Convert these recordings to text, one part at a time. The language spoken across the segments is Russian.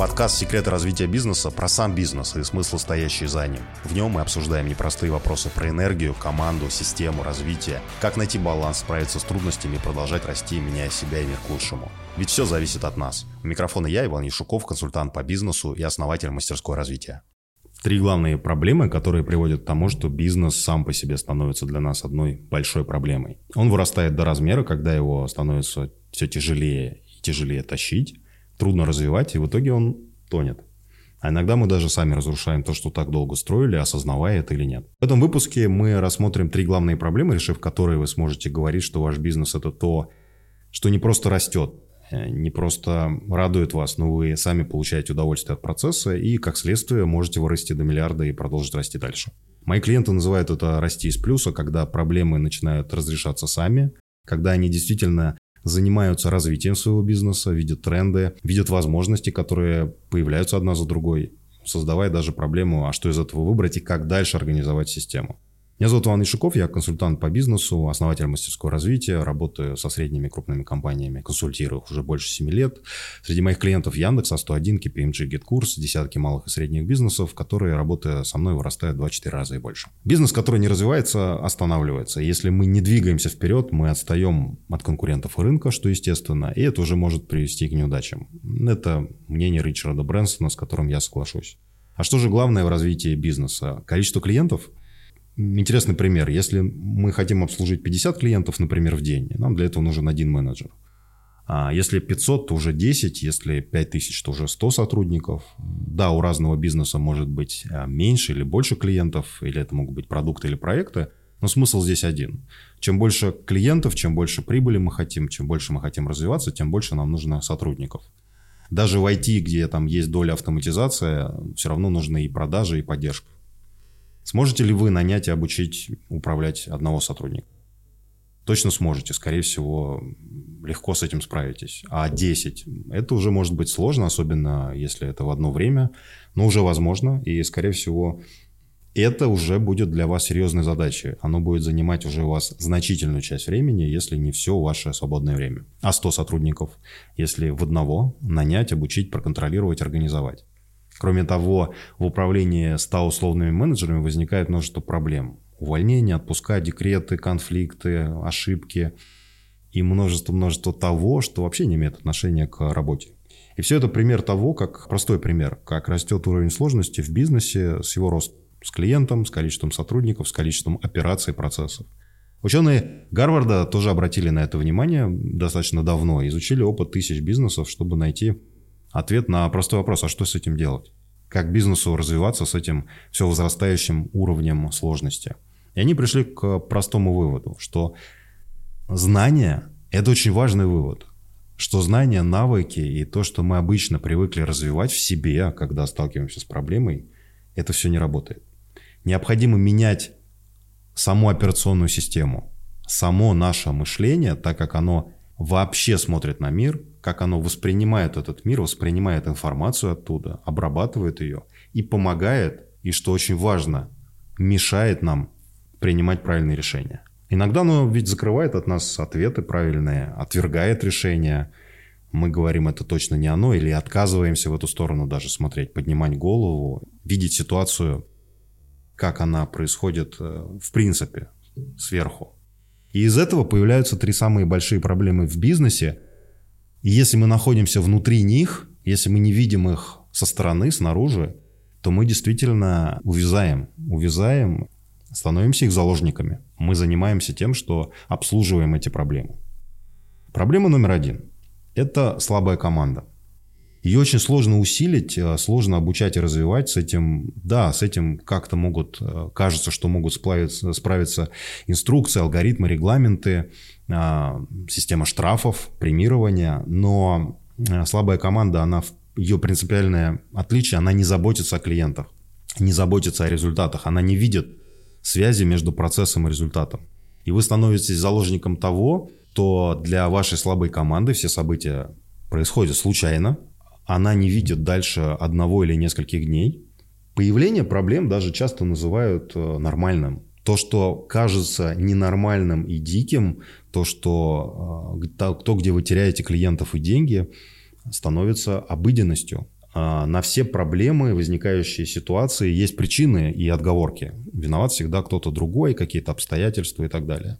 Подкаст «Секреты развития бизнеса» про сам бизнес и смысл, стоящий за ним. В нем мы обсуждаем непростые вопросы про энергию, команду, систему, развитие, как найти баланс, справиться с трудностями и продолжать расти, меняя себя и мир к лучшему. Ведь все зависит от нас. У микрофона я, Иван Яшуков, консультант по бизнесу и основатель мастерской развития. Три главные проблемы, которые приводят к тому, что бизнес сам по себе становится для нас одной большой проблемой. Он вырастает до размера, когда его становится все тяжелее и тяжелее тащить трудно развивать, и в итоге он тонет. А иногда мы даже сами разрушаем то, что так долго строили, осознавая это или нет. В этом выпуске мы рассмотрим три главные проблемы, решив которые вы сможете говорить, что ваш бизнес это то, что не просто растет, э, не просто радует вас, но вы сами получаете удовольствие от процесса и, как следствие, можете вырасти до миллиарда и продолжить расти дальше. Мои клиенты называют это «расти из плюса», когда проблемы начинают разрешаться сами, когда они действительно занимаются развитием своего бизнеса, видят тренды, видят возможности, которые появляются одна за другой, создавая даже проблему, а что из этого выбрать и как дальше организовать систему. Меня зовут Иван Ишуков, я консультант по бизнесу, основатель мастерского развития, работаю со средними крупными компаниями, консультирую их уже больше 7 лет. Среди моих клиентов Яндекс, А101, KPMG, GetCourse, десятки малых и средних бизнесов, которые, работая со мной, вырастают 2-4 раза и больше. Бизнес, который не развивается, останавливается. Если мы не двигаемся вперед, мы отстаем от конкурентов и рынка, что естественно, и это уже может привести к неудачам. Это мнение Ричарда Брэнсона, с которым я соглашусь. А что же главное в развитии бизнеса? Количество клиентов – Интересный пример. Если мы хотим обслужить 50 клиентов, например, в день, нам для этого нужен один менеджер. А если 500, то уже 10, если 5000, то уже 100 сотрудников. Да, у разного бизнеса может быть а, меньше или больше клиентов, или это могут быть продукты или проекты, но смысл здесь один. Чем больше клиентов, чем больше прибыли мы хотим, чем больше мы хотим развиваться, тем больше нам нужно сотрудников. Даже в IT, где там есть доля автоматизации, все равно нужны и продажи, и поддержка. Сможете ли вы нанять и обучить управлять одного сотрудника? Точно сможете, скорее всего, легко с этим справитесь. А 10 – это уже может быть сложно, особенно если это в одно время, но уже возможно, и, скорее всего, это уже будет для вас серьезной задачей. Оно будет занимать уже у вас значительную часть времени, если не все ваше свободное время. А 100 сотрудников, если в одного нанять, обучить, проконтролировать, организовать. Кроме того, в управлении 100 условными менеджерами возникает множество проблем. Увольнения, отпуска, декреты, конфликты, ошибки и множество-множество того, что вообще не имеет отношения к работе. И все это пример того, как, простой пример, как растет уровень сложности в бизнесе с его ростом, с клиентом, с количеством сотрудников, с количеством операций, процессов. Ученые Гарварда тоже обратили на это внимание достаточно давно, изучили опыт тысяч бизнесов, чтобы найти ответ на простой вопрос, а что с этим делать? Как бизнесу развиваться с этим все возрастающим уровнем сложности? И они пришли к простому выводу, что знание – это очень важный вывод, что знания, навыки и то, что мы обычно привыкли развивать в себе, когда сталкиваемся с проблемой, это все не работает. Необходимо менять саму операционную систему, само наше мышление, так как оно вообще смотрит на мир как оно воспринимает этот мир, воспринимает информацию оттуда, обрабатывает ее и помогает, и что очень важно, мешает нам принимать правильные решения. Иногда оно ведь закрывает от нас ответы правильные, отвергает решения. Мы говорим, это точно не оно, или отказываемся в эту сторону даже смотреть, поднимать голову, видеть ситуацию, как она происходит э, в принципе сверху. И из этого появляются три самые большие проблемы в бизнесе – и если мы находимся внутри них, если мы не видим их со стороны, снаружи, то мы действительно увязаем, увязаем, становимся их заложниками. Мы занимаемся тем, что обслуживаем эти проблемы. Проблема номер один – это слабая команда. Ее очень сложно усилить, э, сложно обучать и развивать. С этим, да, с этим как-то могут, э, кажется, что могут справиться, справиться инструкции, алгоритмы, регламенты, а, система штрафов, премирования, но слабая команда, она, ее принципиальное отличие, она не заботится о клиентах, не заботится о результатах, она не видит связи между процессом и результатом. И вы становитесь заложником того, что для вашей слабой команды все события происходят случайно, она не видит дальше одного или нескольких дней. Появление проблем даже часто называют э, нормальным. То, что кажется ненормальным и диким, то, что э, то, где вы теряете клиентов и деньги, становится обыденностью. а, на все проблемы, возникающие ситуации, есть причины и отговорки. Виноват всегда кто-то другой, какие-то обстоятельства и так далее.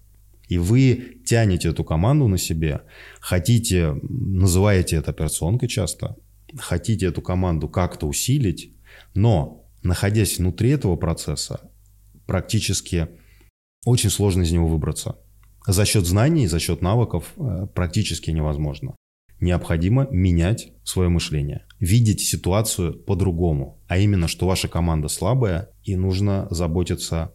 И вы тянете эту команду на себе, хотите, называете это операционкой часто, хотите эту команду как-то усилить, но, находясь внутри этого процесса, практически очень сложно из него выбраться. За счет знаний, за счет навыков э, практически невозможно. Необходимо менять свое мышление, видеть ситуацию по-другому, а именно, что ваша команда слабая, и нужно заботиться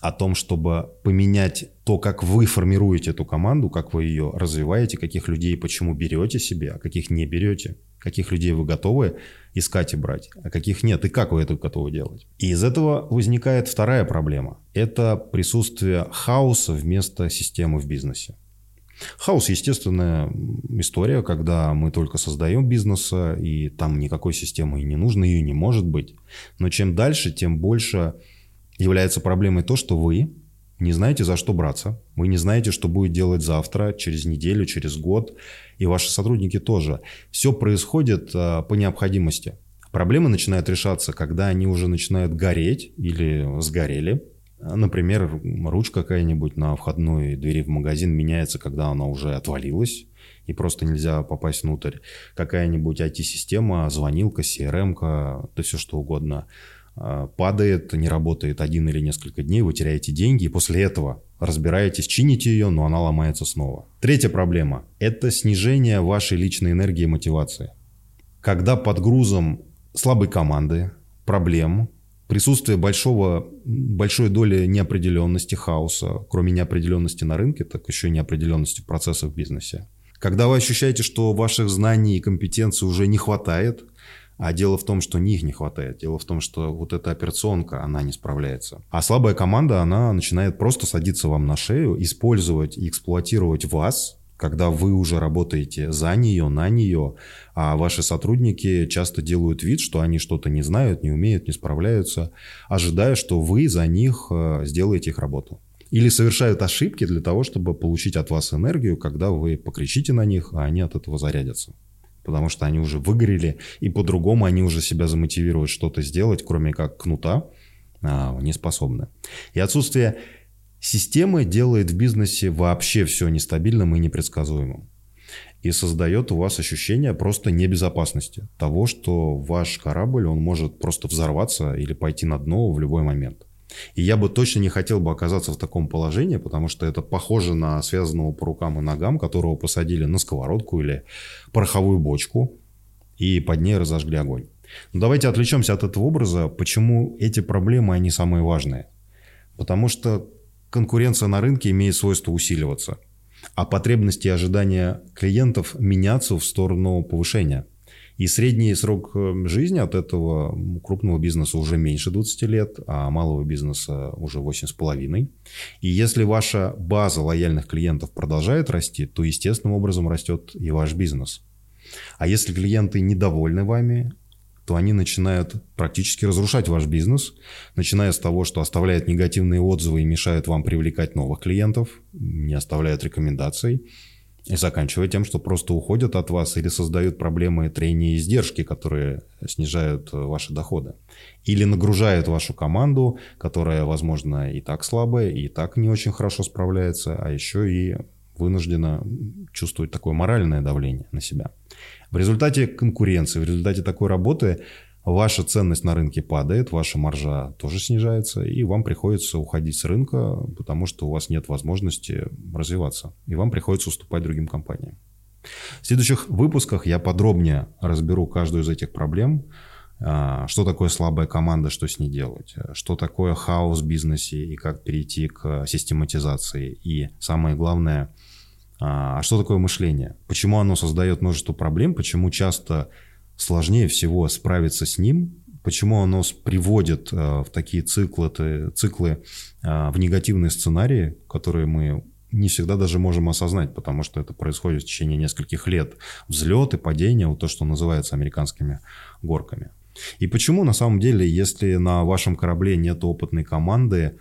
о том, чтобы поменять то, как вы формируете эту команду, как вы ее развиваете, каких людей почему берете себе, а каких не берете, каких людей вы готовы искать и брать, а каких нет, и как вы это готовы делать. И из этого возникает вторая проблема. Это присутствие хаоса вместо системы в бизнесе. Хаос – естественная история, когда мы только создаем бизнес, и там никакой системы и не нужно, ее не может быть. Но чем дальше, тем больше является проблемой то, что вы не знаете, за что браться. Вы не знаете, что будет делать завтра, через неделю, через год. И ваши сотрудники тоже. Все происходит а, по необходимости. Проблемы начинают решаться, когда они уже начинают гореть или сгорели. Например, ручка какая-нибудь на входной двери в магазин меняется, когда она уже отвалилась и просто нельзя попасть внутрь. Какая-нибудь IT-система, звонилка, CRM, да все что угодно – падает, не работает один или несколько дней, вы теряете деньги, и после этого разбираетесь, чините ее, но она ломается снова. Третья проблема – это снижение вашей личной энергии и мотивации. Когда под грузом слабой команды, проблем, присутствие большого, большой доли неопределенности, хаоса, кроме неопределенности на рынке, так еще и неопределенности процессов в бизнесе. Когда вы ощущаете, что ваших знаний и компетенций уже не хватает – а дело в том, что них не хватает. Дело в том, что вот эта операционка, она не справляется. А слабая команда, она начинает просто садиться вам на шею, использовать и эксплуатировать вас, когда вы уже работаете за нее, на нее, а ваши сотрудники часто делают вид, что они что-то не знают, не умеют, не справляются, ожидая, что вы за них э, сделаете их работу. Или совершают ошибки для того, чтобы получить от вас энергию, когда вы покричите на них, а они от этого зарядятся потому что они уже выгорели, и по-другому они уже себя замотивируют что-то сделать, кроме как кнута, а, не способны. И отсутствие системы делает в бизнесе вообще все нестабильным и непредсказуемым. И создает у вас ощущение просто небезопасности. Того, что ваш корабль, он может просто взорваться или пойти на дно в любой момент. И я бы точно не хотел бы оказаться в таком положении, потому что это похоже на связанного по рукам и ногам, которого посадили на сковородку или пороховую бочку и под ней разожгли огонь. Но давайте отвлечемся от этого образа. Почему эти проблемы, они самые важные? Потому что конкуренция на рынке имеет свойство усиливаться, а потребности и ожидания клиентов меняться в сторону повышения – и средний срок э, жизни от этого крупного бизнеса уже меньше 20 лет, а малого бизнеса уже 8,5. И если ваша база лояльных клиентов продолжает расти, то естественным образом растет и ваш бизнес. А если клиенты недовольны вами, то они начинают практически разрушать ваш бизнес, начиная с того, что оставляют негативные отзывы и мешают вам привлекать новых клиентов, не оставляют рекомендаций, и заканчивая тем, что просто уходят от вас или создают проблемы трения и издержки, которые снижают э, ваши доходы. Или нагружают вашу команду, которая, возможно, и так слабая, и так не очень хорошо справляется, а еще и вынуждена чувствовать такое моральное давление на себя. В результате конкуренции, в результате такой работы ваша ценность на рынке падает, ваша маржа тоже снижается, и вам приходится уходить с рынка, потому что у вас нет возможности развиваться, и вам приходится уступать другим компаниям. В следующих выпусках я подробнее разберу каждую из этих проблем, а, что такое слабая команда, что с ней делать, что такое хаос в бизнесе и как перейти к систематизации, и самое главное, а что такое мышление, почему оно создает множество проблем, почему часто сложнее всего справиться с ним, почему оно приводит э, в такие циклы, циклы э, в негативные сценарии, которые мы не всегда даже можем осознать, потому что это происходит в течение нескольких лет. Взлет и падение, вот то, что называется американскими горками. И почему на самом деле, если на вашем корабле нет опытной команды,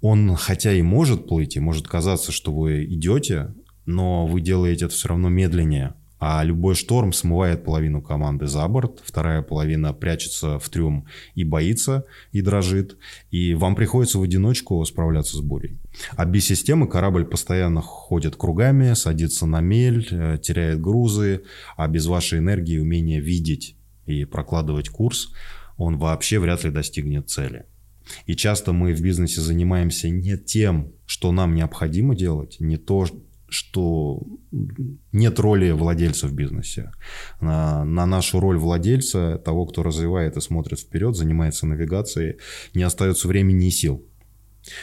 он хотя и может плыть, и может казаться, что вы идете, но вы делаете это все равно медленнее, А любой шторм смывает половину команды за борт, вторая половина прячется в трюм и боится, и дрожит, и вам приходится в одиночку справляться с бурей. А без системы корабль постоянно ходит кругами, садится на мель, э, теряет грузы, а без вашей энергии и умения видеть и прокладывать курс, он вообще вряд ли достигнет цели. И часто мы в бизнесе занимаемся не тем, что нам необходимо делать, не то, что нет роли владельца в бизнесе. На, на нашу роль владельца, того, кто развивает и смотрит вперед, занимается навигацией, не остается времени и сил.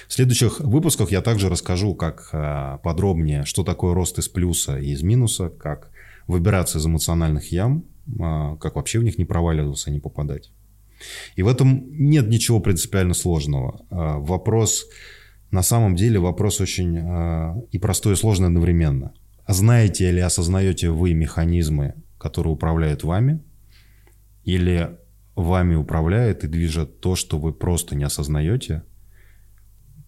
В следующих выпусках я также расскажу, как а, подробнее, что такое рост из плюса и из минуса, как выбираться из эмоциональных ям, а, как вообще в них не проваливаться, не попадать. И в этом нет ничего принципиально сложного. А, вопрос на самом деле вопрос очень э, и простой, и сложный одновременно. Знаете или осознаете вы механизмы, которые управляют вами, или вами управляет и движет то, что вы просто не осознаете,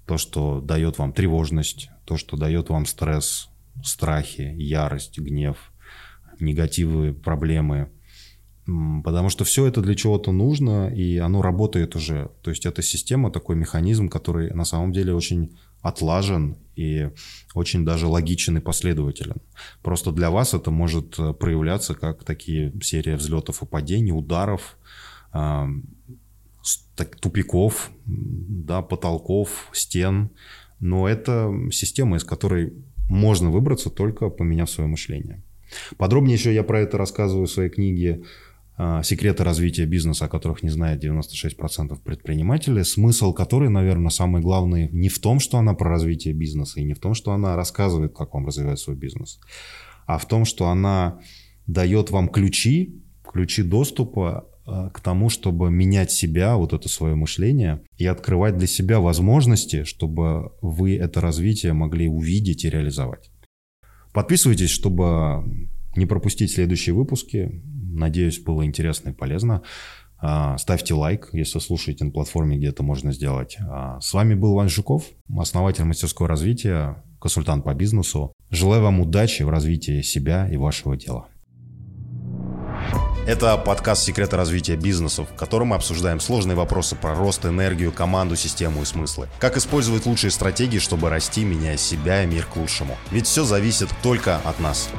то, что дает вам тревожность, то, что дает вам стресс, страхи, ярость, гнев, негативы, проблемы – Потому что все это для чего-то нужно, и оно работает уже. То есть это система, такой механизм, который на самом деле очень отлажен и очень даже логичен и последователен. Просто для вас это может э, проявляться как такие серии взлетов и падений, ударов, тупиков, да, потолков, стен. Но это система, из которой можно выбраться, только поменяв свое мышление. Подробнее еще я про это рассказываю в своей книге секреты развития бизнеса, о которых не знает 96% предпринимателей, смысл которой, наверное, самый главный не в том, что она про развитие бизнеса, и не в том, что она рассказывает, как вам развивать свой бизнес, а в том, что она дает вам ключи, ключи доступа а, к тому, чтобы менять себя, вот это свое мышление, и открывать для себя возможности, чтобы вы это развитие могли увидеть и реализовать. Подписывайтесь, чтобы не пропустить следующие выпуски. Надеюсь, было интересно и полезно. А, ставьте лайк, если слушаете на платформе, где это можно сделать. А, с вами был Вань Жуков, основатель мастерского развития, консультант по бизнесу. Желаю вам удачи в развитии себя и вашего дела. Это подкаст «Секреты развития бизнеса», в котором мы обсуждаем сложные вопросы про рост, энергию, команду, систему и смыслы. Как использовать лучшие стратегии, чтобы расти, меняя себя и мир к лучшему. Ведь все зависит только от нас.